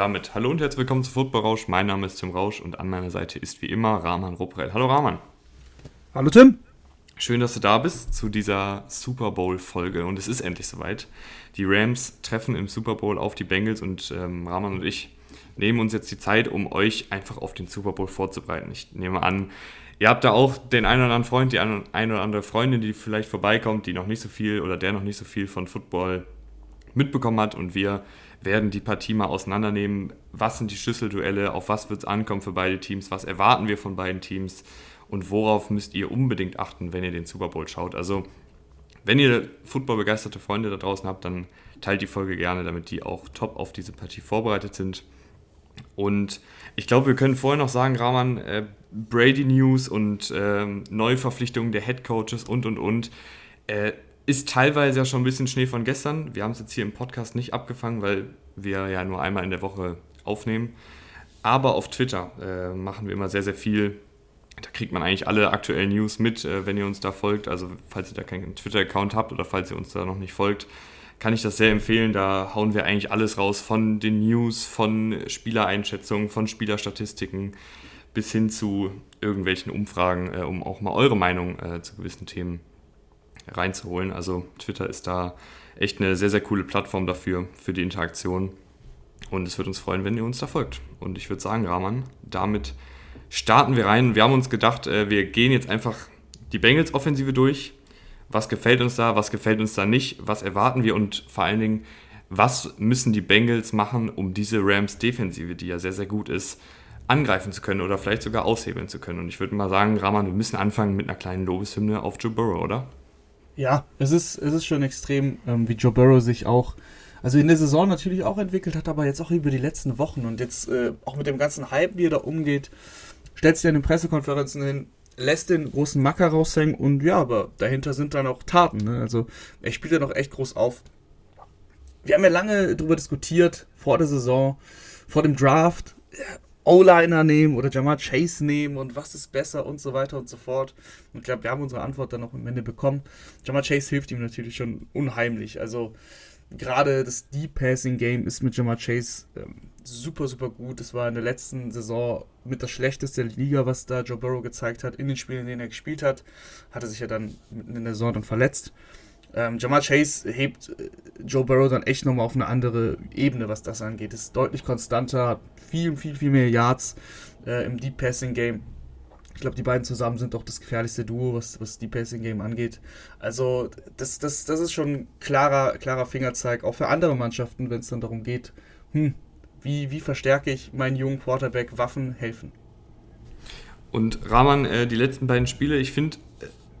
Damit hallo und herzlich willkommen zu Football Rausch. Mein Name ist Tim Rausch und an meiner Seite ist wie immer Rahman Ruprell. Hallo Rahman. Hallo Tim. Schön, dass du da bist zu dieser Super Bowl-Folge und es ist endlich soweit. Die Rams treffen im Super Bowl auf die Bengals und ähm, Rahman und ich nehmen uns jetzt die Zeit, um euch einfach auf den Super Bowl vorzubereiten. Ich nehme an, ihr habt da auch den einen oder anderen Freund, die eine oder andere Freundin, die vielleicht vorbeikommt, die noch nicht so viel oder der noch nicht so viel von Football mitbekommen hat und wir werden die Partie mal auseinandernehmen. Was sind die Schlüsselduelle? Auf was wird es ankommen für beide Teams? Was erwarten wir von beiden Teams? Und worauf müsst ihr unbedingt achten, wenn ihr den Super Bowl schaut? Also, wenn ihr footballbegeisterte Freunde da draußen habt, dann teilt die Folge gerne, damit die auch top auf diese Partie vorbereitet sind. Und ich glaube, wir können vorher noch sagen, Rahman, äh, Brady News und äh, Neuverpflichtungen der Head Coaches und und und. Äh, ist teilweise ja schon ein bisschen Schnee von gestern. Wir haben es jetzt hier im Podcast nicht abgefangen, weil wir ja nur einmal in der Woche aufnehmen. Aber auf Twitter äh, machen wir immer sehr, sehr viel. Da kriegt man eigentlich alle aktuellen News mit, äh, wenn ihr uns da folgt. Also falls ihr da keinen Twitter-Account habt oder falls ihr uns da noch nicht folgt, kann ich das sehr empfehlen. Da hauen wir eigentlich alles raus von den News, von Spielereinschätzungen, von Spielerstatistiken bis hin zu irgendwelchen Umfragen, äh, um auch mal eure Meinung äh, zu gewissen Themen reinzuholen. Also Twitter ist da echt eine sehr, sehr coole Plattform dafür, für die Interaktion. Und es wird uns freuen, wenn ihr uns da folgt. Und ich würde sagen, Rahman, damit starten wir rein. Wir haben uns gedacht, äh, wir gehen jetzt einfach die Bengals-Offensive durch. Was gefällt uns da, was gefällt uns da nicht, was erwarten wir und vor allen Dingen, was müssen die Bengals machen, um diese Rams-Defensive, die ja sehr, sehr gut ist, angreifen zu können oder vielleicht sogar aushebeln zu können. Und ich würde mal sagen, Rahman, wir müssen anfangen mit einer kleinen Lobeshymne auf Joe Burrow, oder? Ja, es ist, es ist schon extrem, ähm, wie Joe Burrow sich auch, also in der Saison natürlich auch entwickelt hat, aber jetzt auch über die letzten Wochen und jetzt äh, auch mit dem ganzen Hype, wie er da umgeht, stellt sich in den Pressekonferenzen hin, lässt den großen Macker raushängen und ja, aber dahinter sind dann auch Taten. Ne? Also er spielt ja noch echt groß auf. Wir haben ja lange darüber diskutiert, vor der Saison, vor dem Draft. O-Liner nehmen oder Jamal Chase nehmen und was ist besser und so weiter und so fort. Und ich glaube, wir haben unsere Antwort dann auch am Ende bekommen. Jamal Chase hilft ihm natürlich schon unheimlich. Also gerade das Deep Passing Game ist mit Jamal Chase ähm, super, super gut. Das war in der letzten Saison mit das schlechteste Liga, was da Joe Burrow gezeigt hat. In den Spielen, in denen er gespielt hat, hatte sich ja dann in der Saison dann verletzt. Ähm, Jamal Chase hebt äh, Joe Burrow dann echt nochmal auf eine andere Ebene, was das angeht. Ist deutlich konstanter, viel, viel, viel mehr Yards äh, im Deep Passing Game. Ich glaube, die beiden zusammen sind doch das gefährlichste Duo, was, was Deep Passing Game angeht. Also, das, das, das ist schon ein klarer, klarer Fingerzeig, auch für andere Mannschaften, wenn es dann darum geht, hm, wie, wie verstärke ich meinen jungen Quarterback, Waffen helfen. Und Rahman, äh, die letzten beiden Spiele, ich finde,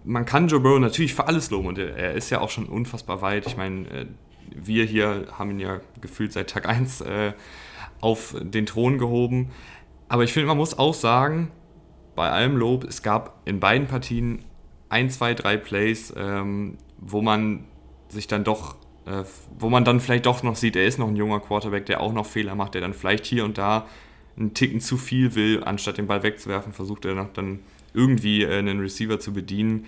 man kann Joe Burrow natürlich für alles loben und er ist ja auch schon unfassbar weit. Ich meine, äh, wir hier haben ihn ja gefühlt seit Tag 1 äh, auf den Thron gehoben. Aber ich finde, man muss auch sagen, bei allem Lob, es gab in beiden Partien ein, zwei, drei Plays, ähm, wo man sich dann doch, äh, wo man dann vielleicht doch noch sieht, er ist noch ein junger Quarterback, der auch noch Fehler macht, der dann vielleicht hier und da einen Ticken zu viel will, anstatt den Ball wegzuwerfen, versucht er noch dann irgendwie äh, einen Receiver zu bedienen.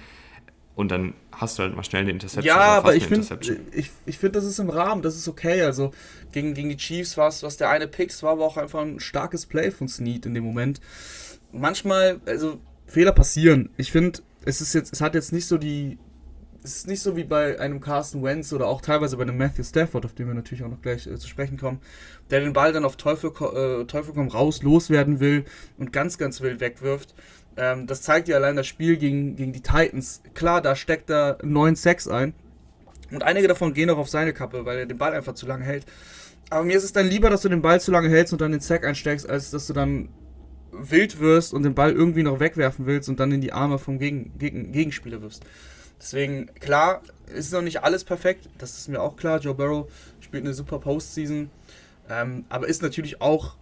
Und dann hast du halt mal schnell eine Interception. Ja, aber ich finde, ich, ich find, das ist im Rahmen, das ist okay. Also gegen, gegen die Chiefs war es, was der eine Picks war, aber auch einfach ein starkes Play von Snead in dem Moment. Manchmal, also Fehler passieren. Ich finde, es ist jetzt, es hat jetzt nicht so die, es ist nicht so wie bei einem Carson Wentz oder auch teilweise bei einem Matthew Stafford, auf den wir natürlich auch noch gleich äh, zu sprechen kommen, der den Ball dann auf Teufel, äh, Teufel komm raus loswerden will und ganz, ganz wild wegwirft. Ähm, das zeigt ja allein das Spiel gegen, gegen die Titans. Klar, da steckt er neun Sacks ein. Und einige davon gehen auch auf seine Kappe, weil er den Ball einfach zu lange hält. Aber mir ist es dann lieber, dass du den Ball zu lange hältst und dann den Sack einsteckst, als dass du dann wild wirst und den Ball irgendwie noch wegwerfen willst und dann in die Arme vom Gegen Gegen Gegenspieler wirfst. Deswegen, klar, ist noch nicht alles perfekt, das ist mir auch klar. Joe Burrow spielt eine super Postseason, ähm, aber ist natürlich auch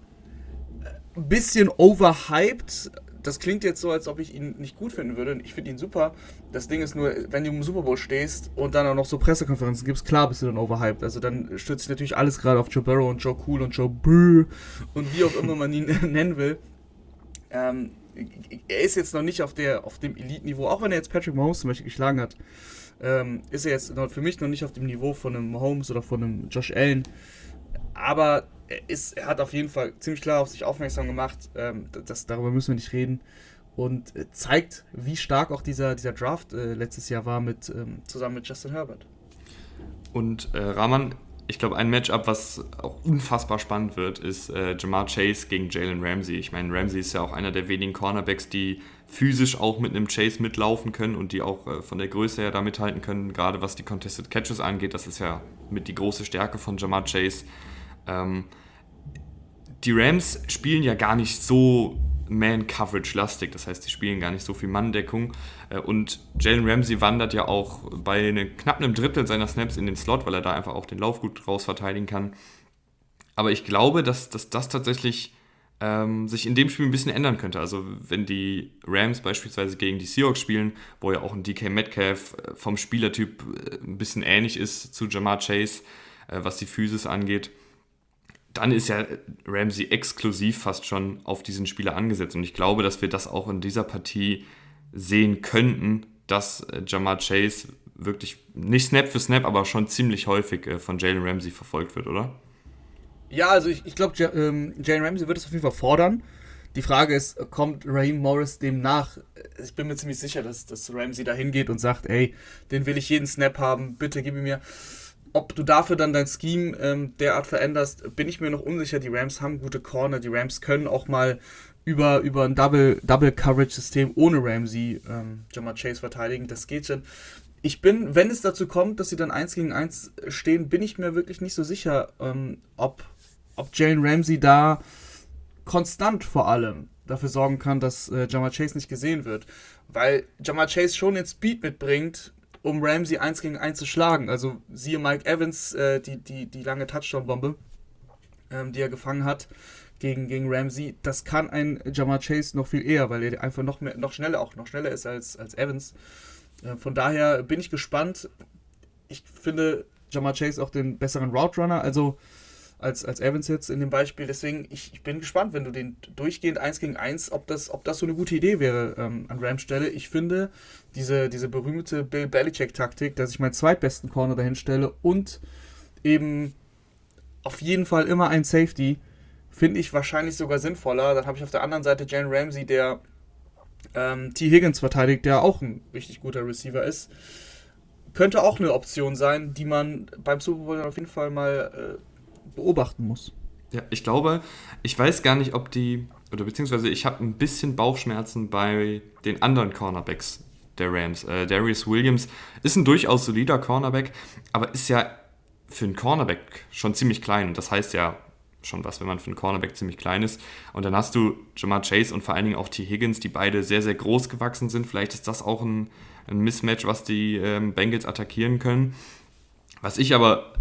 ein bisschen overhyped das klingt jetzt so, als ob ich ihn nicht gut finden würde. Ich finde ihn super. Das Ding ist nur, wenn du im Super Bowl stehst und dann auch noch so Pressekonferenzen gibst, klar bist du dann overhyped. Also dann stürzt sich natürlich alles gerade auf Joe Burrow und Joe Cool und Joe Boo und wie auch immer man ihn nennen will. Ähm, er ist jetzt noch nicht auf, der, auf dem Elite-Niveau, auch wenn er jetzt Patrick Mahomes zum Beispiel geschlagen hat, ähm, ist er jetzt für mich noch nicht auf dem Niveau von einem Mahomes oder von einem Josh Allen aber er, ist, er hat auf jeden Fall ziemlich klar auf sich aufmerksam gemacht. Ähm, das, darüber müssen wir nicht reden. Und äh, zeigt, wie stark auch dieser, dieser Draft äh, letztes Jahr war mit, ähm, zusammen mit Justin Herbert. Und äh, Rahman, ich glaube, ein Matchup, was auch unfassbar spannend wird, ist äh, Jamar Chase gegen Jalen Ramsey. Ich meine, Ramsey ist ja auch einer der wenigen Cornerbacks, die physisch auch mit einem Chase mitlaufen können und die auch äh, von der Größe her da mithalten können, gerade was die Contested Catches angeht. Das ist ja mit die große Stärke von Jamar Chase. Ähm, die Rams spielen ja gar nicht so Man-Coverage-lastig, das heißt, sie spielen gar nicht so viel Manndeckung. Äh, und Jalen Ramsey wandert ja auch bei eine, knapp einem Drittel seiner Snaps in den Slot, weil er da einfach auch den Lauf gut raus verteidigen kann. Aber ich glaube, dass, dass das tatsächlich ähm, sich in dem Spiel ein bisschen ändern könnte. Also wenn die Rams beispielsweise gegen die Seahawks spielen, wo ja auch ein DK Metcalf äh, vom Spielertyp äh, ein bisschen ähnlich ist zu Jamar Chase, was die Physis angeht, dann ist ja Ramsey exklusiv fast schon auf diesen Spieler angesetzt. Und ich glaube, dass wir das auch in dieser Partie sehen könnten, dass äh, Jamar Chase wirklich nicht Snap für Snap, aber schon ziemlich häufig äh, von Jalen Ramsey verfolgt wird, oder? Ja, also ich, ich glaube, ähm, Jalen Ramsey wird es auf jeden Fall fordern. Die Frage ist, kommt Raheem Morris dem nach? Ich bin mir ziemlich sicher, dass, dass Ramsey da hingeht und sagt, ey, den will ich jeden Snap haben, bitte gib ihn mir ob du dafür dann dein Scheme ähm, derart veränderst, bin ich mir noch unsicher. Die Rams haben gute Corner, die Rams können auch mal über, über ein Double, Double ohne Ramsey ähm, Jamar Chase verteidigen. Das geht schon. Ich bin, wenn es dazu kommt, dass sie dann 1 gegen 1 stehen, bin ich mir wirklich nicht so sicher, ähm, ob, ob Jalen Ramsey da konstant vor allem dafür sorgen kann, dass äh, Jamar Chase nicht gesehen wird. Weil Jamar Chase schon den Speed mitbringt, um Ramsey 1 gegen 1 zu schlagen. Also siehe Mike Evans, äh, die, die, die lange Touchdown-Bombe, ähm, die er gefangen hat gegen, gegen Ramsey. Das kann ein Jamar Chase noch viel eher, weil er einfach noch, mehr, noch schneller, auch noch schneller ist als, als Evans. Äh, von daher bin ich gespannt. Ich finde Jamar Chase auch den besseren Route Runner. Also als, als Evans jetzt in dem Beispiel. Deswegen, ich, ich bin gespannt, wenn du den durchgehend 1 gegen 1, ob das, ob das so eine gute Idee wäre ähm, an Rams Stelle. Ich finde, diese, diese berühmte Bill Belichick-Taktik, dass ich meinen zweitbesten Corner dahin stelle und eben auf jeden Fall immer ein Safety, finde ich wahrscheinlich sogar sinnvoller. Dann habe ich auf der anderen Seite Jalen Ramsey, der ähm, T. Higgins verteidigt, der auch ein richtig guter Receiver ist. Könnte auch eine Option sein, die man beim Super Bowl auf jeden Fall mal äh, beobachten muss. Ja, ich glaube, ich weiß gar nicht, ob die, oder beziehungsweise ich habe ein bisschen Bauchschmerzen bei den anderen Cornerbacks der Rams. Äh, Darius Williams ist ein durchaus solider Cornerback, aber ist ja für einen Cornerback schon ziemlich klein. Das heißt ja schon was, wenn man für einen Cornerback ziemlich klein ist. Und dann hast du Jamar Chase und vor allen Dingen auch T. Higgins, die beide sehr, sehr groß gewachsen sind. Vielleicht ist das auch ein, ein Mismatch, was die ähm, Bengals attackieren können. Was ich aber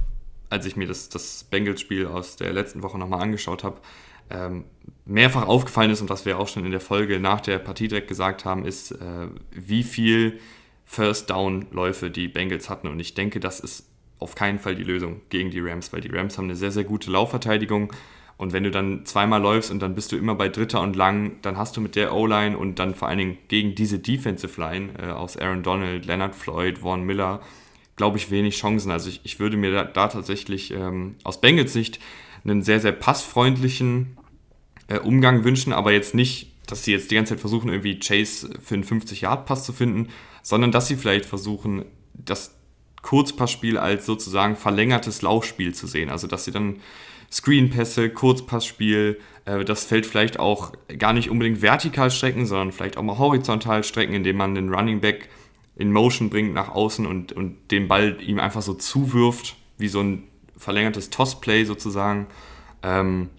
als ich mir das, das Bengals-Spiel aus der letzten Woche nochmal angeschaut habe, ähm, mehrfach aufgefallen ist und was wir auch schon in der Folge nach der Partie direkt gesagt haben, ist, äh, wie viel First-Down-Läufe die Bengals hatten. Und ich denke, das ist auf keinen Fall die Lösung gegen die Rams, weil die Rams haben eine sehr, sehr gute Laufverteidigung. Und wenn du dann zweimal läufst und dann bist du immer bei Dritter und Lang, dann hast du mit der O-Line und dann vor allen Dingen gegen diese Defensive Line äh, aus Aaron Donald, Leonard Floyd, Vaughn Miller, glaube ich, wenig Chancen. Also ich, ich würde mir da, da tatsächlich ähm, aus Bengals Sicht einen sehr, sehr passfreundlichen äh, Umgang wünschen, aber jetzt nicht, dass sie jetzt die ganze Zeit versuchen, irgendwie Chase für einen 50-Yard-Pass zu finden, sondern dass sie vielleicht versuchen, das Kurzpassspiel als sozusagen verlängertes Laufspiel zu sehen. Also dass sie dann Screenpässe, Kurzpassspiel, äh, das Feld vielleicht auch gar nicht unbedingt vertikal strecken, sondern vielleicht auch mal horizontal strecken, indem man den Running Back in Motion bringt nach außen und, und den Ball ihm einfach so zuwirft, wie so ein verlängertes Tossplay sozusagen. Ähm,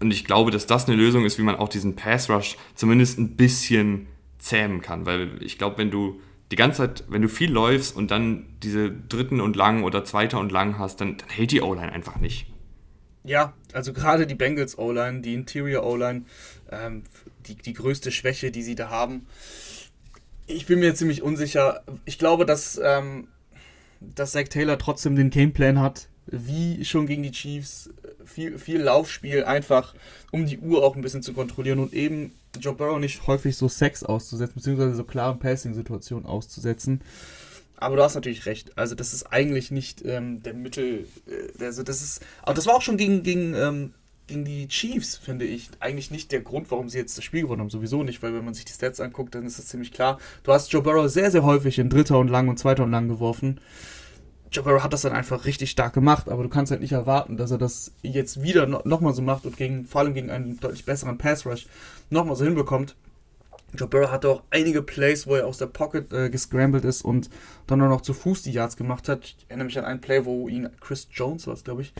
und ich glaube, dass das eine Lösung ist, wie man auch diesen Pass Rush zumindest ein bisschen zähmen kann. Weil ich glaube, wenn du die ganze Zeit, wenn du viel läufst und dann diese dritten und lang oder zweiter und lang hast, dann, dann hält die O-Line einfach nicht. Ja, also gerade die Bengals O-Line, die Interior O-Line, ähm, die, die größte Schwäche, die sie da haben. Ich bin mir ziemlich unsicher. Ich glaube, dass, ähm, dass Zach Taylor trotzdem den Gameplan hat, wie schon gegen die Chiefs. Viel, viel Laufspiel, einfach um die Uhr auch ein bisschen zu kontrollieren und eben Joe Burrow nicht häufig so Sex auszusetzen, beziehungsweise so klaren Passing-Situationen auszusetzen. Aber du hast natürlich recht. Also das ist eigentlich nicht ähm, der Mittel. Äh, also das ist. Aber das war auch schon gegen, gegen, ähm, gegen die Chiefs, finde ich, eigentlich nicht der Grund, warum sie jetzt das Spiel gewonnen haben. Sowieso nicht, weil wenn man sich die Stats anguckt, dann ist das ziemlich klar. Du hast Joe Burrow sehr, sehr häufig in dritter und lang und zweiter und lang geworfen. Joe Burrow hat das dann einfach richtig stark gemacht, aber du kannst halt nicht erwarten, dass er das jetzt wieder no nochmal so macht und gegen, vor allem gegen einen deutlich besseren Pass Rush nochmal so hinbekommt. Joe Burrow hatte auch einige Plays, wo er aus der Pocket äh, gescrambled ist und dann nur noch zu Fuß die Yards gemacht hat. Ich erinnere mich an einen Play, wo ihn Chris Jones, was glaube ich,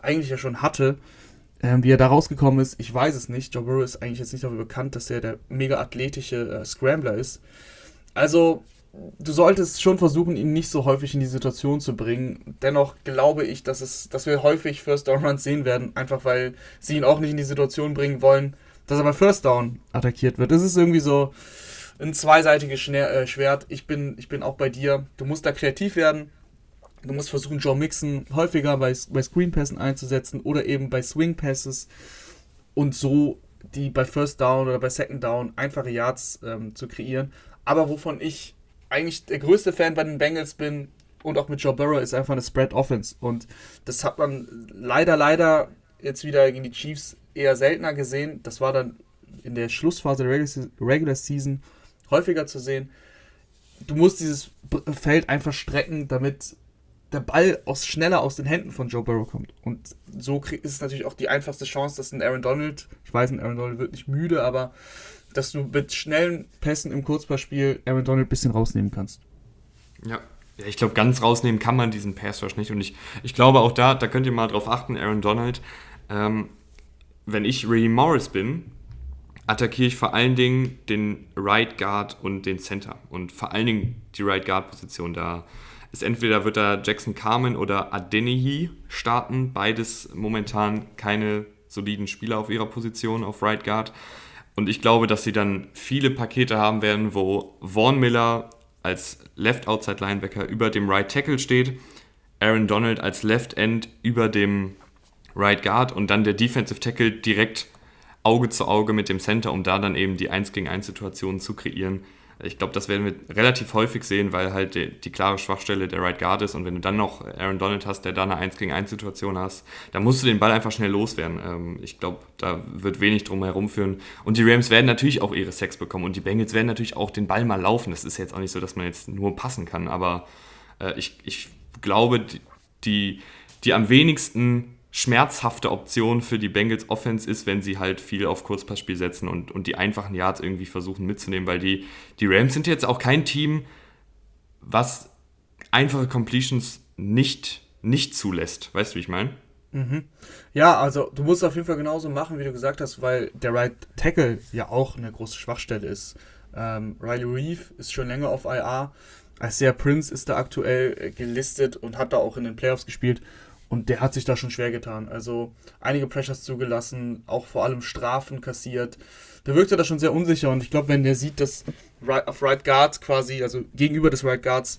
eigentlich ja schon hatte. Ähm, wie er da rausgekommen ist, ich weiß es nicht. Joe Burrow ist eigentlich jetzt nicht dafür bekannt, dass er der mega athletische äh, Scrambler ist. Also, du solltest schon versuchen, ihn nicht so häufig in die Situation zu bringen. Dennoch glaube ich, dass, es, dass wir häufig First Down Runs sehen werden, einfach weil sie ihn auch nicht in die Situation bringen wollen, dass er bei First Down attackiert wird. Das ist irgendwie so ein zweiseitiges äh, Schwert. Ich bin, ich bin auch bei dir. Du musst da kreativ werden. Du musst versuchen, Joe Mixon häufiger bei, bei Screen Passen einzusetzen oder eben bei Swing Passes und so die bei First Down oder bei Second Down einfache Yards ähm, zu kreieren. Aber wovon ich eigentlich der größte Fan bei den Bengals bin und auch mit Joe Burrow ist einfach eine Spread Offense. Und das hat man leider, leider jetzt wieder gegen die Chiefs eher seltener gesehen. Das war dann in der Schlussphase der Regular Season häufiger zu sehen. Du musst dieses Feld einfach strecken, damit der Ball aus, schneller aus den Händen von Joe Burrow kommt. Und so ist es natürlich auch die einfachste Chance, dass ein Aaron Donald, ich weiß, ein Aaron Donald wird nicht müde, aber dass du mit schnellen Pässen im Kurzpassspiel Aaron Donald ein bisschen rausnehmen kannst. Ja, ja, ich glaube, ganz rausnehmen kann man diesen Pass Rush nicht. Und ich, ich glaube auch da, da könnt ihr mal drauf achten, Aaron Donald, ähm, wenn ich Ray Morris bin, attackiere ich vor allen Dingen den Right Guard und den Center. Und vor allen Dingen die Right Guard Position. Da ist entweder wird da Jackson Carmen oder Adeniyi starten. Beides momentan keine soliden Spieler auf ihrer Position auf Right Guard. Und ich glaube, dass sie dann viele Pakete haben werden, wo Vaughn Miller als Left Outside Linebacker über dem Right Tackle steht, Aaron Donald als Left End über dem Right Guard und dann der Defensive Tackle direkt Auge zu Auge mit dem Center, um da dann eben die 1 gegen 1 Situationen zu kreieren. Ich glaube, das werden wir relativ häufig sehen, weil halt die, die, klare Schwachstelle der Right Guard ist. Und wenn du dann noch Aaron Donald hast, der da eine 1 gegen 1 Situation hast, dann musst du den Ball einfach schnell loswerden. Ähm, ich glaube, da wird wenig drum herum führen. Und die Rams werden natürlich auch ihre Sex bekommen. Und die Bengals werden natürlich auch den Ball mal laufen. Das ist jetzt auch nicht so, dass man jetzt nur passen kann. Aber äh, ich, ich glaube, die, die am wenigsten schmerzhafte Option für die Bengals Offense ist, wenn sie halt viel auf Kurzpassspiel setzen und, und die einfachen Yards irgendwie versuchen mitzunehmen, weil die, die Rams sind jetzt auch kein Team, was einfache Completions nicht, nicht zulässt. Weißt du, wie ich meine? Mhm. Ja, also du musst auf jeden Fall genauso machen, wie du gesagt hast, weil der Right Tackle ja auch eine große Schwachstelle ist. Ähm, Riley Reeve ist schon länger auf IR. Isaiah Prince ist da aktuell äh, gelistet und hat da auch in den Playoffs gespielt. Und der hat sich da schon schwer getan. Also einige Pressures zugelassen, auch vor allem Strafen kassiert. Der wirkte da schon sehr unsicher und ich glaube, wenn der sieht, dass auf Right Guards quasi, also gegenüber des Right Guards,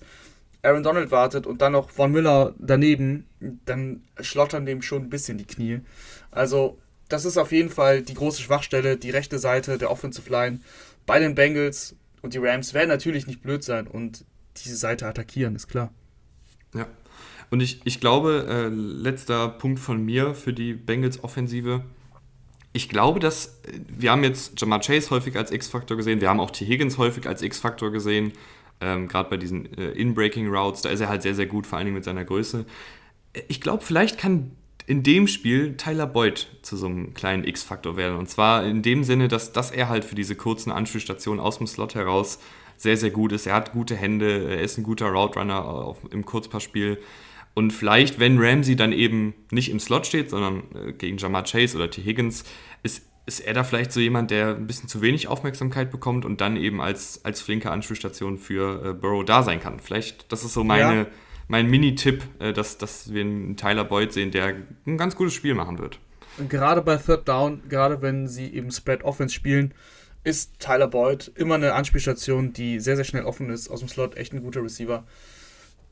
Aaron Donald wartet und dann noch Von Miller daneben, dann schlottern dem schon ein bisschen die Knie. Also, das ist auf jeden Fall die große Schwachstelle, die rechte Seite der Offensive Line bei den Bengals und die Rams werden natürlich nicht blöd sein und diese Seite attackieren, ist klar. Ja, und ich, ich glaube, äh, letzter Punkt von mir für die Bengals Offensive. Ich glaube, dass äh, wir haben jetzt Jamar Chase häufig als X-Faktor gesehen, wir haben auch T. Higgins häufig als X-Faktor gesehen, ähm, gerade bei diesen äh, In-Breaking Routes, da ist er halt sehr, sehr gut, vor allen Dingen mit seiner Größe. Ich glaube, vielleicht kann in dem Spiel Tyler Boyd zu so einem kleinen X-Faktor werden. Und zwar in dem Sinne, dass, dass er halt für diese kurzen Anspielstationen aus dem Slot heraus sehr, sehr gut ist. Er hat gute Hände, er ist ein guter Route Runner im Kurzpassspiel. Und vielleicht, wenn Ramsey dann eben nicht im Slot steht, sondern äh, gegen Jamar Chase oder T. Higgins, ist, ist er da vielleicht so jemand, der ein bisschen zu wenig Aufmerksamkeit bekommt und dann eben als, als flinke Anspielstation für äh, Burrow da sein kann. Vielleicht, das ist so meine, ja. mein Mini-Tipp, äh, dass, dass wir einen Tyler Boyd sehen, der ein ganz gutes Spiel machen wird. gerade bei Third Down, gerade wenn sie eben Spread Offense spielen, ist Tyler Boyd immer eine Anspielstation, die sehr, sehr schnell offen ist, aus dem Slot, echt ein guter Receiver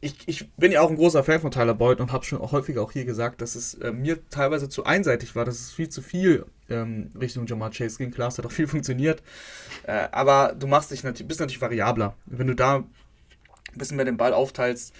ich, ich bin ja auch ein großer Fan von Tyler Boyd und habe schon auch häufiger auch hier gesagt, dass es äh, mir teilweise zu einseitig war, dass es viel zu viel ähm, Richtung Jamar Chase ging. Klar, es hat auch viel funktioniert, äh, aber du machst dich natürlich, bist natürlich variabler. Wenn du da ein bisschen mehr den Ball aufteilst.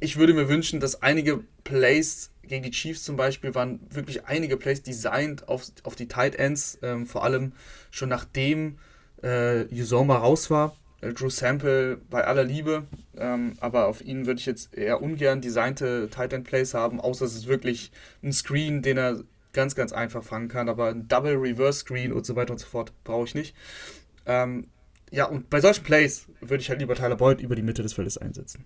Ich würde mir wünschen, dass einige Plays gegen die Chiefs zum Beispiel waren wirklich einige Plays designed auf, auf die Tight Ends, ähm, vor allem schon nachdem äh, Usoma raus war. Äh, Drew Sample bei aller Liebe, ähm, aber auf ihn würde ich jetzt eher ungern designte Tight End Plays haben, außer es ist wirklich ein Screen, den er ganz, ganz einfach fangen kann, aber ein Double Reverse Screen und so weiter und so fort brauche ich nicht. Ähm, ja, und bei solchen Plays würde ich halt lieber Tyler Boyd über die Mitte des Feldes einsetzen.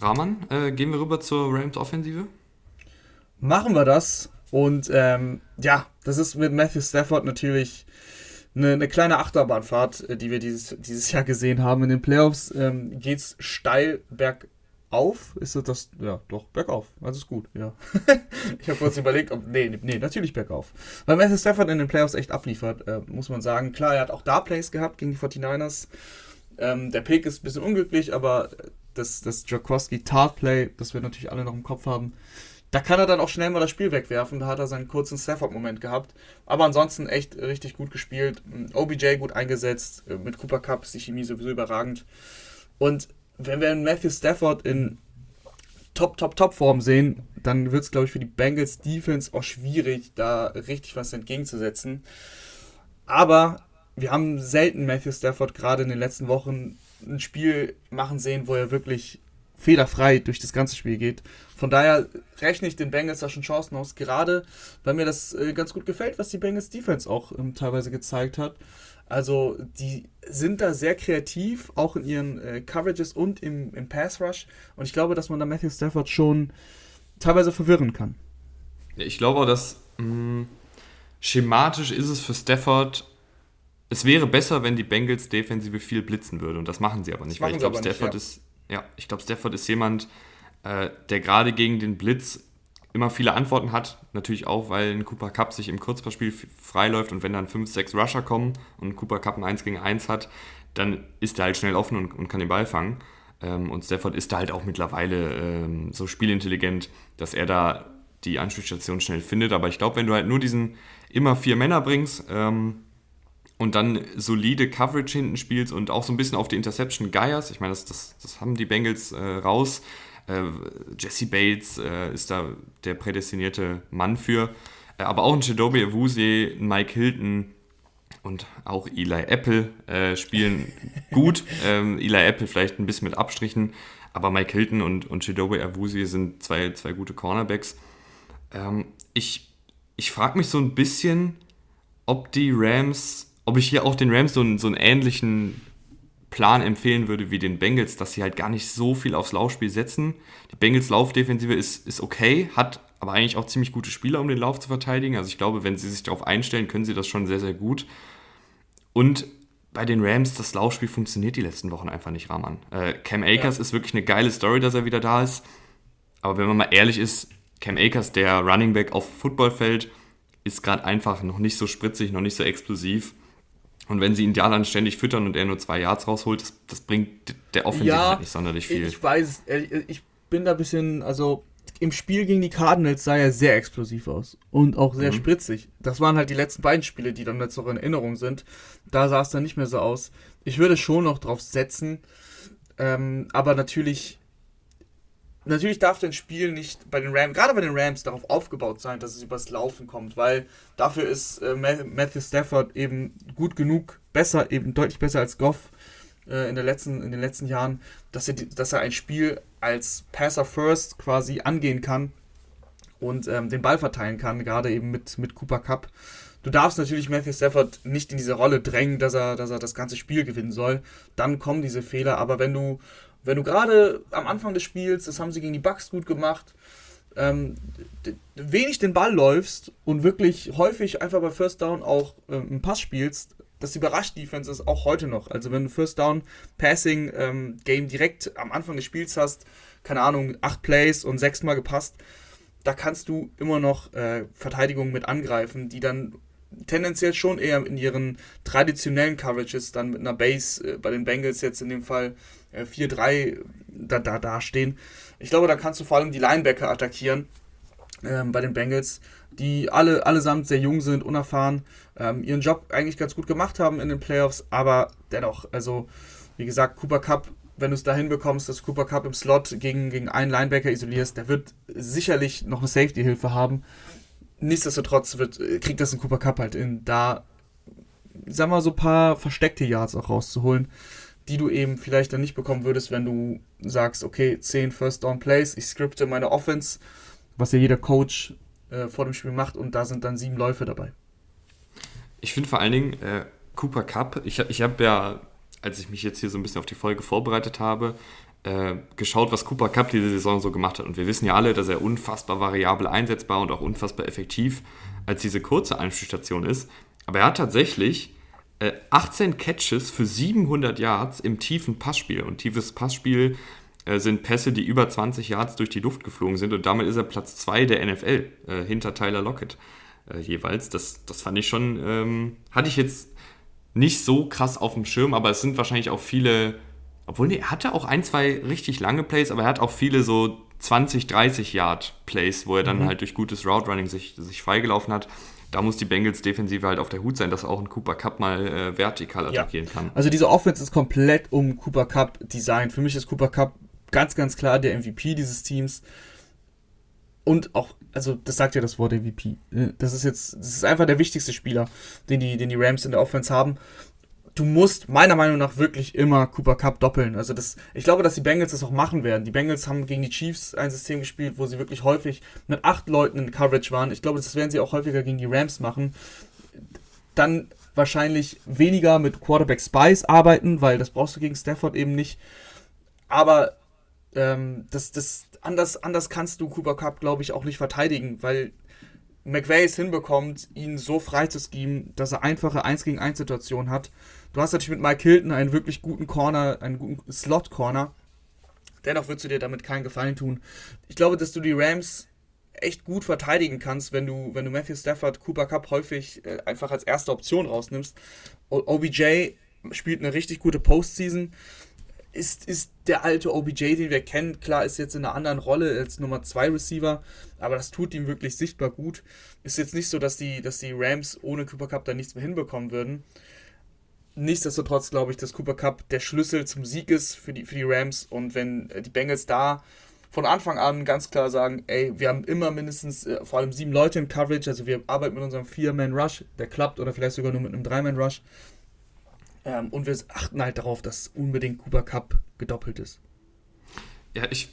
Rahman, äh, gehen wir rüber zur Rams-Offensive? Machen wir das. Und ähm, ja, das ist mit Matthew Stafford natürlich eine, eine, kleine Achterbahnfahrt, äh, die wir dieses, dieses Jahr gesehen haben. In den Playoffs ähm, geht es steil bergauf. Ist das, das? Ja, doch, bergauf. Also ist gut, ja. ich habe kurz überlegt, ob. Nee, nee, natürlich bergauf. Weil Matthew Stafford in den Playoffs echt abliefert, äh, muss man sagen. Klar, er hat auch da Plays gehabt gegen die 49ers. Ähm, der Pick ist ein bisschen unglücklich, aber das, das Jakowski Tart Play, das wir natürlich alle noch im Kopf haben, da kann er dann auch schnell mal das Spiel wegwerfen. Da hat er seinen kurzen Stafford-Moment gehabt. Aber ansonsten echt richtig gut gespielt. OBJ gut eingesetzt. Mit Cooper Cup ist die Chemie sowieso überragend. Und wenn wir Matthew Stafford in Top, Top, Top-Form sehen, dann wird es, glaube ich, für die Bengals Defense auch schwierig, da richtig was entgegenzusetzen. Aber wir haben selten Matthew Stafford gerade in den letzten Wochen ein Spiel machen sehen, wo er wirklich fehlerfrei durch das ganze Spiel geht. Von daher rechne ich den Bengals da schon Chancen aus, gerade weil mir das äh, ganz gut gefällt, was die Bengals Defense auch ähm, teilweise gezeigt hat. Also die sind da sehr kreativ, auch in ihren äh, Coverages und im, im Pass Rush. Und ich glaube, dass man da Matthew Stafford schon teilweise verwirren kann. Ich glaube auch, dass mh, mm, schematisch ist es für Stafford es wäre besser, wenn die Bengals Defensive viel blitzen würde und das machen sie aber nicht, weil ich glaube, Stafford nicht, ja. ist ja, ich glaube, Stafford ist jemand, äh, der gerade gegen den Blitz immer viele Antworten hat. Natürlich auch, weil ein Cooper Cup sich im Kurzpassspiel freiläuft und wenn dann 5, 6 Rusher kommen und ein Cooper Cup ein 1 gegen 1 hat, dann ist er halt schnell offen und, und kann den Ball fangen. Ähm, und Stafford ist da halt auch mittlerweile ähm, so spielintelligent, dass er da die Anspielstation schnell findet. Aber ich glaube, wenn du halt nur diesen immer vier Männer bringst, ähm, und dann solide Coverage hinten spielst und auch so ein bisschen auf die Interception geierst. Ich meine, das, das, das haben die Bengals äh, raus. Äh, Jesse Bates äh, ist da der prädestinierte Mann für. Äh, aber auch ein Shadobe Awuzie, ein Mike Hilton und auch Eli Apple äh, spielen gut. Ähm, Eli Apple vielleicht ein bisschen mit Abstrichen, aber Mike Hilton und, und Shadobe Awuzie sind zwei, zwei gute Cornerbacks. Ähm, ich ich frage mich so ein bisschen, ob die Rams ob ich hier auch den Rams so einen, so einen ähnlichen Plan empfehlen würde wie den Bengals, dass sie halt gar nicht so viel aufs Laufspiel setzen. Die Bengals Laufdefensive ist, ist okay, hat aber eigentlich auch ziemlich gute Spieler, um den Lauf zu verteidigen. Also ich glaube, wenn sie sich darauf einstellen, können sie das schon sehr, sehr gut. Und bei den Rams, das Laufspiel funktioniert die letzten Wochen einfach nicht, Rahman. Äh, Cam Akers ja. ist wirklich eine geile Story, dass er wieder da ist. Aber wenn man mal ehrlich ist, Cam Akers, der Running Back auf Footballfeld, ist gerade einfach noch nicht so spritzig, noch nicht so explosiv. Und wenn sie ihn da dann ständig füttern und er nur zwei Yards rausholt, das, das bringt der Offensive ja, halt nicht sonderlich viel. Ich weiß, ich bin da ein bisschen, also im Spiel gegen die Cardinals sah er sehr explosiv aus und auch sehr mhm. spritzig. Das waren halt die letzten beiden Spiele, die dann jetzt noch in Erinnerung sind. Da sah es dann nicht mehr so aus. Ich würde schon noch drauf setzen, ähm, aber natürlich natürlich darf dein Spiel nicht bei den Rams, gerade bei den Rams, darauf aufgebaut sein, dass es übers Laufen kommt, weil dafür ist äh, Matthew Stafford eben gut genug, besser, eben deutlich besser als Goff äh, in, der letzten, in den letzten Jahren, dass er, dass er ein Spiel als Passer First quasi angehen kann und ähm, den Ball verteilen kann, gerade eben mit, mit Cooper Cup. Du darfst natürlich Matthew Stafford nicht in diese Rolle drängen, dass er, dass er das ganze Spiel gewinnen soll. Dann kommen diese Fehler. Aber wenn du wenn du gerade am Anfang des Spiels, das haben sie gegen die Bucks gut gemacht, ähm, wenig den Ball läufst und wirklich häufig einfach bei First Down auch ähm, einen Pass spielst, das überrascht Defenses auch heute noch. Also wenn du First Down Passing ähm, Game direkt am Anfang des Spiels hast, keine Ahnung, acht Plays und sechsmal gepasst, da kannst du immer noch äh, Verteidigungen mit angreifen, die dann tendenziell schon eher in ihren traditionellen Coverages dann mit einer Base, äh, bei den Bengals jetzt in dem Fall äh, 4-3 da, da dastehen. Ich glaube, da kannst du vor allem die Linebacker attackieren ähm, bei den Bengals, die alle allesamt sehr jung sind, unerfahren, ähm, ihren Job eigentlich ganz gut gemacht haben in den Playoffs, aber dennoch, also Wie gesagt, Cooper Cup, wenn du es dahin bekommst, dass Cooper Cup im Slot gegen, gegen einen Linebacker isolierst, der wird sicherlich noch eine Safety-Hilfe haben. Nichtsdestotrotz wird, kriegt das ein Cooper Cup halt in, da, sagen wir mal, so ein paar versteckte Yards auch rauszuholen, die du eben vielleicht dann nicht bekommen würdest, wenn du sagst, okay, 10 First Down Plays, ich skripte meine Offense, was ja jeder Coach äh, vor dem Spiel macht und da sind dann sieben Läufe dabei. Ich finde vor allen Dingen äh, Cooper Cup, ich, ich habe ja, als ich mich jetzt hier so ein bisschen auf die Folge vorbereitet habe, äh, geschaut, was Cooper Cup diese Saison so gemacht hat. Und wir wissen ja alle, dass er unfassbar variabel einsetzbar und auch unfassbar effektiv als diese kurze Einspielstation ist. Aber er hat tatsächlich äh, 18 Catches für 700 Yards im tiefen Passspiel. Und tiefes Passspiel äh, sind Pässe, die über 20 Yards durch die Luft geflogen sind. Und damit ist er Platz 2 der NFL äh, hinter Tyler Lockett äh, jeweils. Das, das fand ich schon, ähm, hatte ich jetzt nicht so krass auf dem Schirm, aber es sind wahrscheinlich auch viele, obwohl nee, er hatte auch ein, zwei richtig lange Plays, aber er hat auch viele so 20, 30 Yard Plays, wo er dann mhm. halt durch gutes Route Running sich, sich freigelaufen hat. Da muss die Bengals Defensive halt auf der Hut sein, dass auch ein Cooper Cup mal äh, vertikal attackieren ja. kann. Also diese Offense ist komplett um Cooper Cup designt. Für mich ist Cooper Cup ganz, ganz klar der MVP dieses Teams. Und auch, also das sagt ja das Wort MVP. Ne? Das ist jetzt, das ist einfach der wichtigste Spieler, den die, den die Rams in der Offense haben. Du musst meiner Meinung nach wirklich immer Cooper Cup doppeln. Also das, ich glaube, dass die Bengals das auch machen werden. Die Bengals haben gegen die Chiefs ein System gespielt, wo sie wirklich häufig mit acht Leuten in Coverage waren. Ich glaube, das werden sie auch häufiger gegen die Rams machen. Dann wahrscheinlich weniger mit Quarterback Spies arbeiten, weil das brauchst du gegen Stafford eben nicht. Aber ähm, das, das, anders, anders kannst du Cooper Cup, glaube ich, auch nicht verteidigen, weil McVay es hinbekommt, ihn so frei zu schemen, dass er einfache 1 gegen 1 Situationen hat. Du hast natürlich mit Mike Hilton einen wirklich guten Corner, einen guten Slot-Corner. Dennoch würdest du dir damit keinen Gefallen tun. Ich glaube, dass du die Rams echt gut verteidigen kannst, wenn du, wenn du Matthew Stafford, Cooper Cup häufig äh, einfach als erste Option rausnimmst. OBJ spielt eine richtig gute Postseason ist, ist der alte OBJ, den wir kennen. Klar, ist jetzt in einer anderen Rolle als Nummer 2 Receiver, aber das tut ihm wirklich sichtbar gut. Ist jetzt nicht so, dass die, dass die Rams ohne Cooper Cup da nichts mehr hinbekommen würden. Nichtsdestotrotz glaube ich, dass Cooper Cup der Schlüssel zum Sieg ist für die, für die Rams und wenn äh, die Bengals da von Anfang an ganz klar sagen, ey, wir haben immer mindestens äh, vor allem sieben Leute in Coverage, also wir arbeiten mit unserem Vier-Man-Rush, der klappt, oder vielleicht sogar nur mit einem Drei-Man-Rush, ähm, und wir achten halt darauf, dass unbedingt Cooper Cup gedoppelt ist. Ja, ich,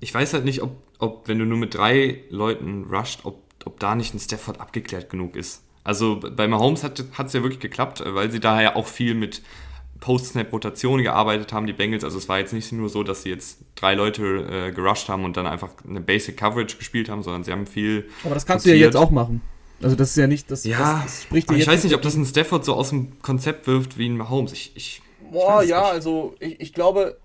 ich weiß halt nicht, ob, ob, wenn du nur mit drei Leuten rusht, ob, ob da nicht ein Stafford abgeklärt genug ist. Also bei Mahomes hat es ja wirklich geklappt, weil sie da ja auch viel mit Post-Snap-Rotation gearbeitet haben, die Bengals. Also es war jetzt nicht nur so, dass sie jetzt drei Leute äh, gerusht haben und dann einfach eine Basic Coverage gespielt haben, sondern sie haben viel. Aber das kannst rotiert. du ja jetzt auch machen. Also das ist ja nicht, das, ja, das, das spricht dir Ich weiß nicht, ob das ein Stafford so aus dem Konzept wirft wie ein Mahomes. Ich, ich, Boah, ich ja, nicht. also ich, ich glaube,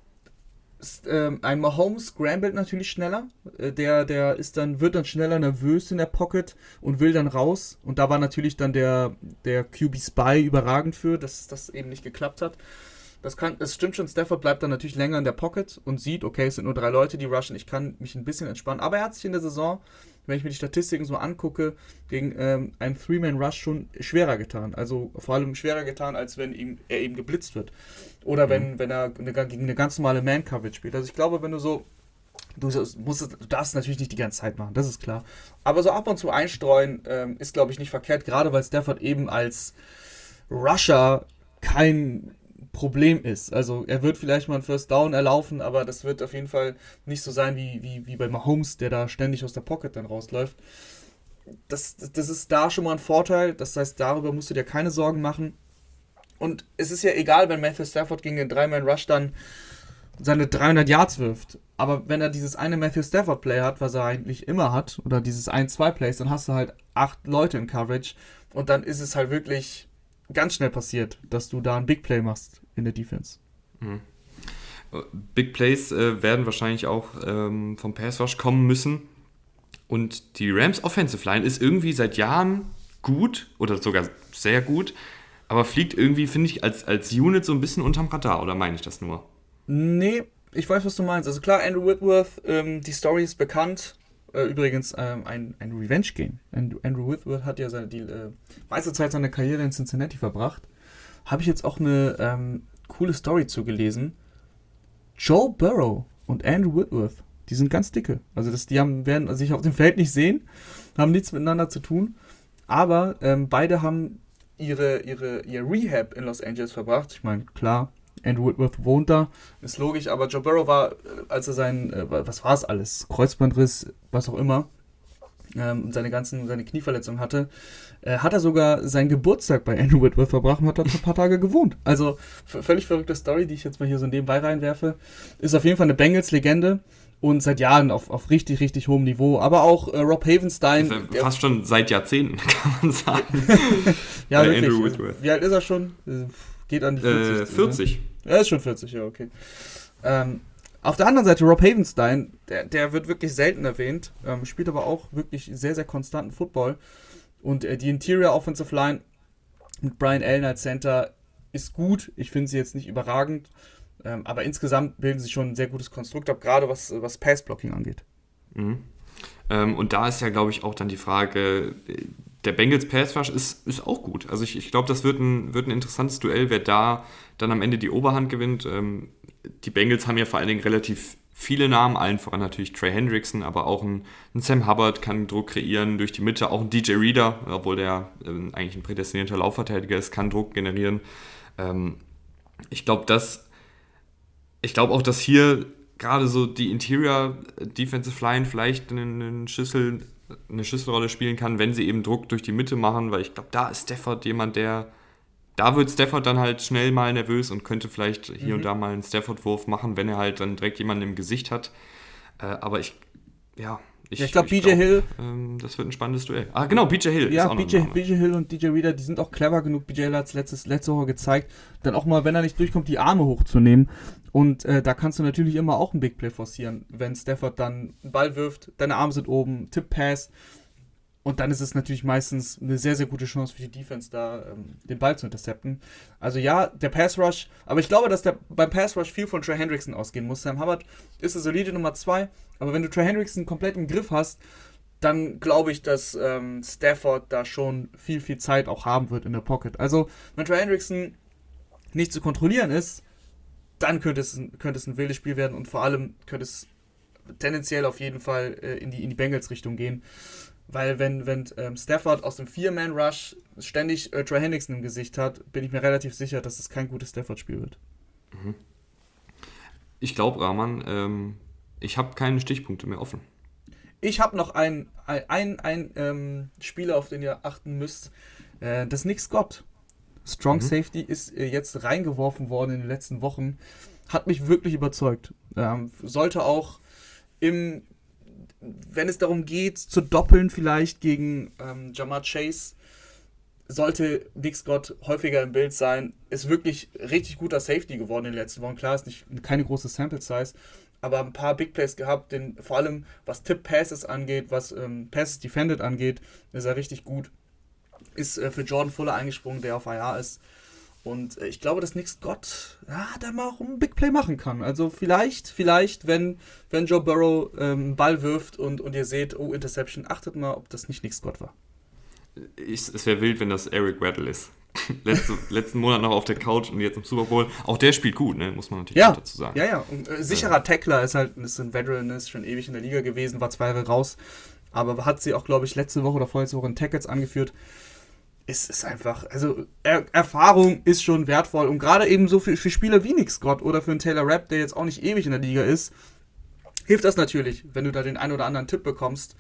ähm, ein Mahomes scrambled natürlich schneller. Äh, der, der ist dann, wird dann schneller nervös in der Pocket und will dann raus. Und da war natürlich dann der, der QB Spy überragend für, dass das eben nicht geklappt hat. Das, kann, das stimmt schon, Stafford bleibt dann natürlich länger in der Pocket und sieht, okay, es sind nur drei Leute, die rushen, ich kann mich ein bisschen entspannen. Aber er hat sich in der Saison wenn ich mir die Statistiken so angucke, gegen ähm, einen Three-Man-Rush schon schwerer getan. Also vor allem schwerer getan, als wenn ihm, er eben geblitzt wird. Oder mhm. wenn, wenn er eine, gegen eine ganz normale Man-Coverage spielt. Also ich glaube, wenn du so Du, musst, du darfst es natürlich nicht die ganze Zeit machen, das ist klar. Aber so ab und zu einstreuen ähm, ist, glaube ich, nicht verkehrt, gerade weil Stafford eben als Rusher kein Problem ist. Also er wird vielleicht mal ein First Down erlaufen, aber das wird auf jeden Fall nicht so sein wie, wie, wie bei Mahomes, der da ständig aus der Pocket dann rausläuft. Das, das ist da schon mal ein Vorteil. Das heißt, darüber musst du dir keine Sorgen machen. Und es ist ja egal, wenn Matthew Stafford gegen den 3-Man-Rush dann seine 300 Yards wirft. Aber wenn er dieses eine Matthew Stafford Play hat, was er eigentlich immer hat, oder dieses 1-2 Plays, dann hast du halt acht Leute in Coverage. Und dann ist es halt wirklich ganz schnell passiert, dass du da ein Big Play machst in der Defense. Mhm. Big Plays äh, werden wahrscheinlich auch ähm, vom Pass Rush kommen müssen. Und die Rams Offensive Line ist irgendwie seit Jahren gut oder sogar sehr gut, aber fliegt irgendwie, finde ich, als, als Unit so ein bisschen unterm Radar, oder meine ich das nur? Nee, ich weiß, was du meinst. Also klar, Andrew Whitworth, ähm, die Story ist bekannt. Äh, übrigens ähm, ein, ein Revenge-Game. Andrew, Whitworth hat ja seine, die äh, meiste Zeit seiner Karriere in Cincinnati verbracht. Habe ich jetzt auch eine ähm, coole Story zugelesen. Joe Burrow und Andrew Whitworth, die sind ganz dicke. Also das, die haben, werden sich auf dem Feld nicht sehen, haben nichts miteinander zu tun. Aber ähm, beide haben ihre, ihre, ihr Rehab in Los Angeles verbracht. Ich meine, klar, Andrew Whitworth wohnt da, ist logisch, aber Joe Burrow war, äh, als er sein, äh, was war es alles, Kreuzbandriss, was auch immer, ähm, seine ganzen, seine Knieverletzung hatte, äh, hat er sogar seinen Geburtstag bei Andrew Whitworth verbracht und hat dort ein paar Tage gewohnt. Also völlig verrückte Story, die ich jetzt mal hier so nebenbei reinwerfe. Ist auf jeden Fall eine Bengals-Legende und seit Jahren auf, auf richtig, richtig hohem Niveau. Aber auch äh, Rob Havenstein. Fast schon seit Jahrzehnten, kann man sagen. ja, wirklich. Andrew Whitworth. Wie alt ist er schon? Äh, geht an die 40. Äh, 40. Ne? Er ist schon 40, ja, okay. Ähm, auf der anderen Seite Rob Havenstein, der, der wird wirklich selten erwähnt, ähm, spielt aber auch wirklich sehr, sehr konstanten Football. Und äh, die Interior Offensive Line mit Brian Allen als Center ist gut. Ich finde sie jetzt nicht überragend. Ähm, aber insgesamt bilden sie schon ein sehr gutes Konstrukt ab, gerade was, was Pass-Blocking angeht. Mhm. Ähm, und da ist ja, glaube ich, auch dann die Frage, der Bengals Pass Rush ist, ist auch gut. Also ich, ich glaube, das wird ein, wird ein interessantes Duell, wer da dann am Ende die Oberhand gewinnt. Ähm, die Bengals haben ja vor allen Dingen relativ viele Namen, allen voran natürlich Trey Hendrickson, aber auch ein, ein, Sam Hubbard kann Druck kreieren durch die Mitte, auch ein DJ Reader, obwohl der äh, eigentlich ein prädestinierter Laufverteidiger ist, kann Druck generieren. Ähm, ich glaube, dass ich glaube auch, dass hier gerade so die Interior Defensive Line vielleicht eine, eine Schüssel eine Schlüsselrolle spielen kann, wenn sie eben Druck durch die Mitte machen, weil ich glaube, da ist Stafford jemand, der da wird Stafford dann halt schnell mal nervös und könnte vielleicht hier mhm. und da mal einen Stafford-Wurf machen, wenn er halt dann direkt jemanden im Gesicht hat. Äh, aber ich, ja, ich, ja, ich glaube, BJ glaub, Hill. Ähm, das wird ein spannendes Duell. Ah, genau, BJ Hill. Ja, BJ, BJ Hill und DJ Reader, die sind auch clever genug. BJ Hill hat es letztes, letzte Woche gezeigt, dann auch mal, wenn er nicht durchkommt, die Arme hochzunehmen. Und äh, da kannst du natürlich immer auch ein Big Play forcieren, wenn Stafford dann einen Ball wirft, deine Arme sind oben, Tip Pass und dann ist es natürlich meistens eine sehr, sehr gute Chance für die Defense, da ähm, den Ball zu intercepten. Also ja, der Pass Rush, aber ich glaube, dass der beim Pass Rush viel von Trey Hendrickson ausgehen muss. Sam Hubbard ist eine solide Nummer 2, aber wenn du Trey Hendrickson komplett im Griff hast, dann glaube ich, dass ähm, Stafford da schon viel, viel Zeit auch haben wird in der Pocket. Also, wenn Trey Hendrickson nicht zu kontrollieren ist, dann könnte es, könnte es ein wildes Spiel werden und vor allem könnte es tendenziell auf jeden Fall äh, in die, in die Bengals-Richtung gehen. Weil wenn, wenn ähm, Stafford aus dem Vier-Man-Rush ständig äh, Trey Hendrickson im Gesicht hat, bin ich mir relativ sicher, dass es kein gutes Stafford-Spiel wird. Mhm. Ich glaube, Rahman, ähm, ich habe keine Stichpunkte mehr offen. Ich habe noch einen ein, ein, ähm, Spieler, auf den ihr achten müsst. Äh, das Nick Scott. Strong mhm. Safety ist äh, jetzt reingeworfen worden in den letzten Wochen. Hat mich wirklich überzeugt. Ähm, sollte auch im wenn es darum geht, zu doppeln vielleicht gegen ähm, Jamar Chase, sollte Nick Scott häufiger im Bild sein. Ist wirklich richtig guter Safety geworden in den letzten Wochen. Klar, ist nicht, keine große Sample Size, aber ein paar Big Plays gehabt, den, vor allem was Tip Passes angeht, was ähm, Passes Defended angeht, ist er richtig gut. Ist äh, für Jordan Fuller eingesprungen, der auf IR ist. Und äh, ich glaube, dass Nick Scott ja, da mal auch ein Big Play machen kann. Also vielleicht, vielleicht, wenn, wenn Joe Burrow ähm, einen Ball wirft und, und ihr seht, oh, Interception, achtet mal, ob das nicht Nick Scott war. Ich, es wäre wild, wenn das Eric Weddle ist. Letzte, letzten Monat noch auf der Couch und jetzt im Super Bowl. Auch der spielt gut, ne? muss man natürlich ja, dazu sagen. Ja, ja. Und, äh, sicherer Tackler ist halt ist ein Veteran, ist schon ewig in der Liga gewesen, war zwei Jahre raus. Aber hat sie auch, glaube ich, letzte Woche oder vorletzte Woche in Tackles angeführt ist es einfach, also er Erfahrung ist schon wertvoll und gerade eben so für, für Spieler wie Nick Scott oder für einen Taylor Rapp, der jetzt auch nicht ewig in der Liga ist, hilft das natürlich, wenn du da den einen oder anderen Tipp bekommst.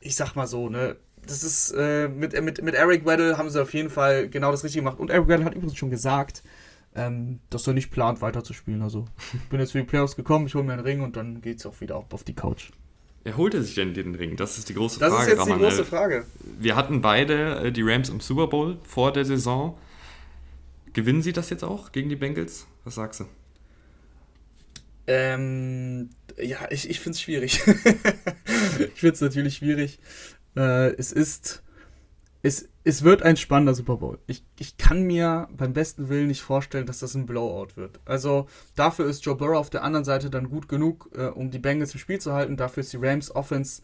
Ich sag mal so, ne, das ist äh, mit, mit, mit Eric Weddle haben sie auf jeden Fall genau das Richtige gemacht und Eric Weddle hat übrigens schon gesagt, ähm, dass er nicht plant weiterzuspielen. Also ich bin jetzt für die Playoffs gekommen, ich hole mir einen Ring und dann geht es auch wieder auf die Couch. Wer er sich denn den Ring? Das ist die große das Frage. Das ist jetzt die große Frage. Wir hatten beide äh, die Rams im Super Bowl vor der Saison. Gewinnen sie das jetzt auch gegen die Bengals? Was sagst du? Ähm, ja, ich, ich finde es schwierig. ich finde es natürlich schwierig. Äh, es ist es, es wird ein spannender Super Bowl. Ich, ich kann mir beim besten Willen nicht vorstellen, dass das ein Blowout wird. Also dafür ist Joe Burrow auf der anderen Seite dann gut genug, äh, um die Bengals im Spiel zu halten. Dafür ist die Rams Offense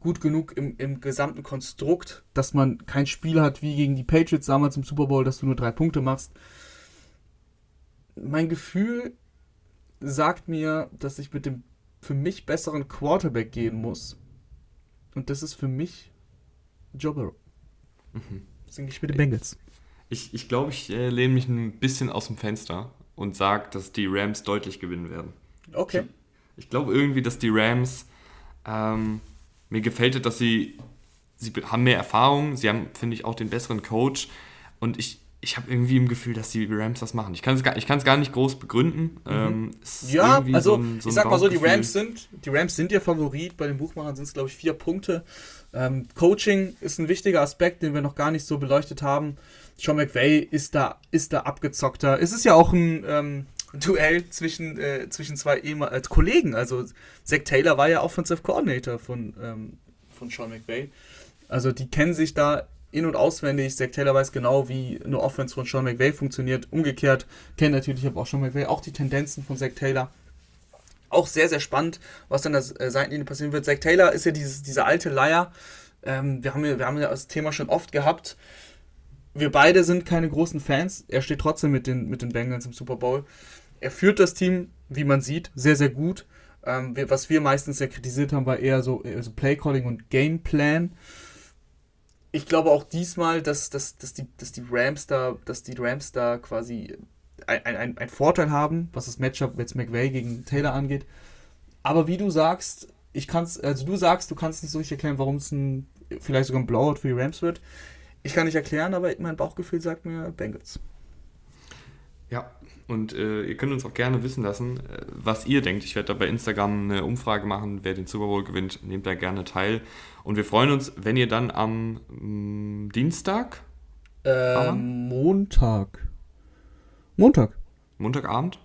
gut genug im, im gesamten Konstrukt, dass man kein Spiel hat wie gegen die Patriots damals im Super Bowl, dass du nur drei Punkte machst. mein Gefühl sagt mir, dass ich mit dem für mich besseren Quarterback gehen muss. Und das ist für mich Joe Burrow. Mhm. Deswegen gehe ich mit den Bengals. Ich, ich glaube, ich äh, lehne mich ein bisschen aus dem Fenster und sage, dass die Rams deutlich gewinnen werden. Okay. Ich, ich glaube irgendwie, dass die Rams, ähm, mir gefällt es, dass sie, sie haben mehr Erfahrung, sie haben, finde ich, auch den besseren Coach und ich, ich habe irgendwie im Gefühl, dass die Rams das machen. Ich kann es gar, gar nicht groß begründen. Mhm. Ähm, ja, also so ein, so ich sag mal so, die Rams sind, die Rams sind ihr Favorit. Bei den Buchmachern sind es, glaube ich, vier Punkte. Ähm, Coaching ist ein wichtiger Aspekt, den wir noch gar nicht so beleuchtet haben. Sean McVay ist da, ist da abgezockter. Es ist ja auch ein ähm, Duell zwischen, äh, zwischen zwei äh, Kollegen. Also Zach Taylor war ja Offensive Coordinator von, ähm, von Sean McVay. Also die kennen sich da in- und auswendig. Zach Taylor weiß genau, wie eine Offense von Sean McVay funktioniert. Umgekehrt kennt natürlich aber auch Sean McVay auch die Tendenzen von Zach Taylor. Auch sehr, sehr spannend, was dann der äh, Seitenlinie passieren wird. Zach Taylor ist ja dieses, dieser alte Leier. Ähm, wir, haben ja, wir haben ja das Thema schon oft gehabt. Wir beide sind keine großen Fans. Er steht trotzdem mit den, mit den Bengals im Super Bowl. Er führt das Team, wie man sieht, sehr, sehr gut. Ähm, wir, was wir meistens ja kritisiert haben, war eher so, eher so Playcalling und Gameplan ich glaube auch diesmal, dass, dass, dass, die, dass die Rams da, dass die Rams da quasi ein, ein, ein Vorteil haben, was das Matchup jetzt McVay gegen Taylor angeht. Aber wie du sagst, ich kann's, also du sagst, du kannst nicht so richtig erklären, warum es ein, vielleicht sogar ein Blowout für die Rams wird. Ich kann nicht erklären, aber mein Bauchgefühl sagt mir Bengals. Ja, und äh, ihr könnt uns auch gerne wissen lassen, äh, was ihr denkt. Ich werde da bei Instagram eine Umfrage machen, wer den Super Bowl gewinnt. Nehmt da gerne teil. Und wir freuen uns, wenn ihr dann am mh, mm, Dienstag? Ähm, Montag. Montag. Montagabend?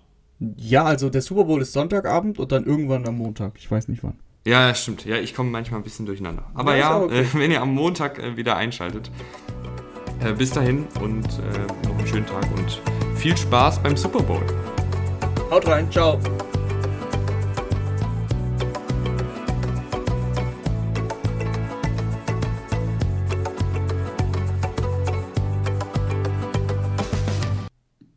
Ja, also der Super Bowl ist Sonntagabend und dann irgendwann am Montag. Ich weiß nicht wann. Ja, stimmt. Ja, ich komme manchmal ein bisschen durcheinander. Aber ja, ja okay. äh, wenn ihr am Montag äh, wieder einschaltet. Äh, bis dahin und noch einen schönen Tag und viel Spaß beim Super Bowl. Haut rein, ciao.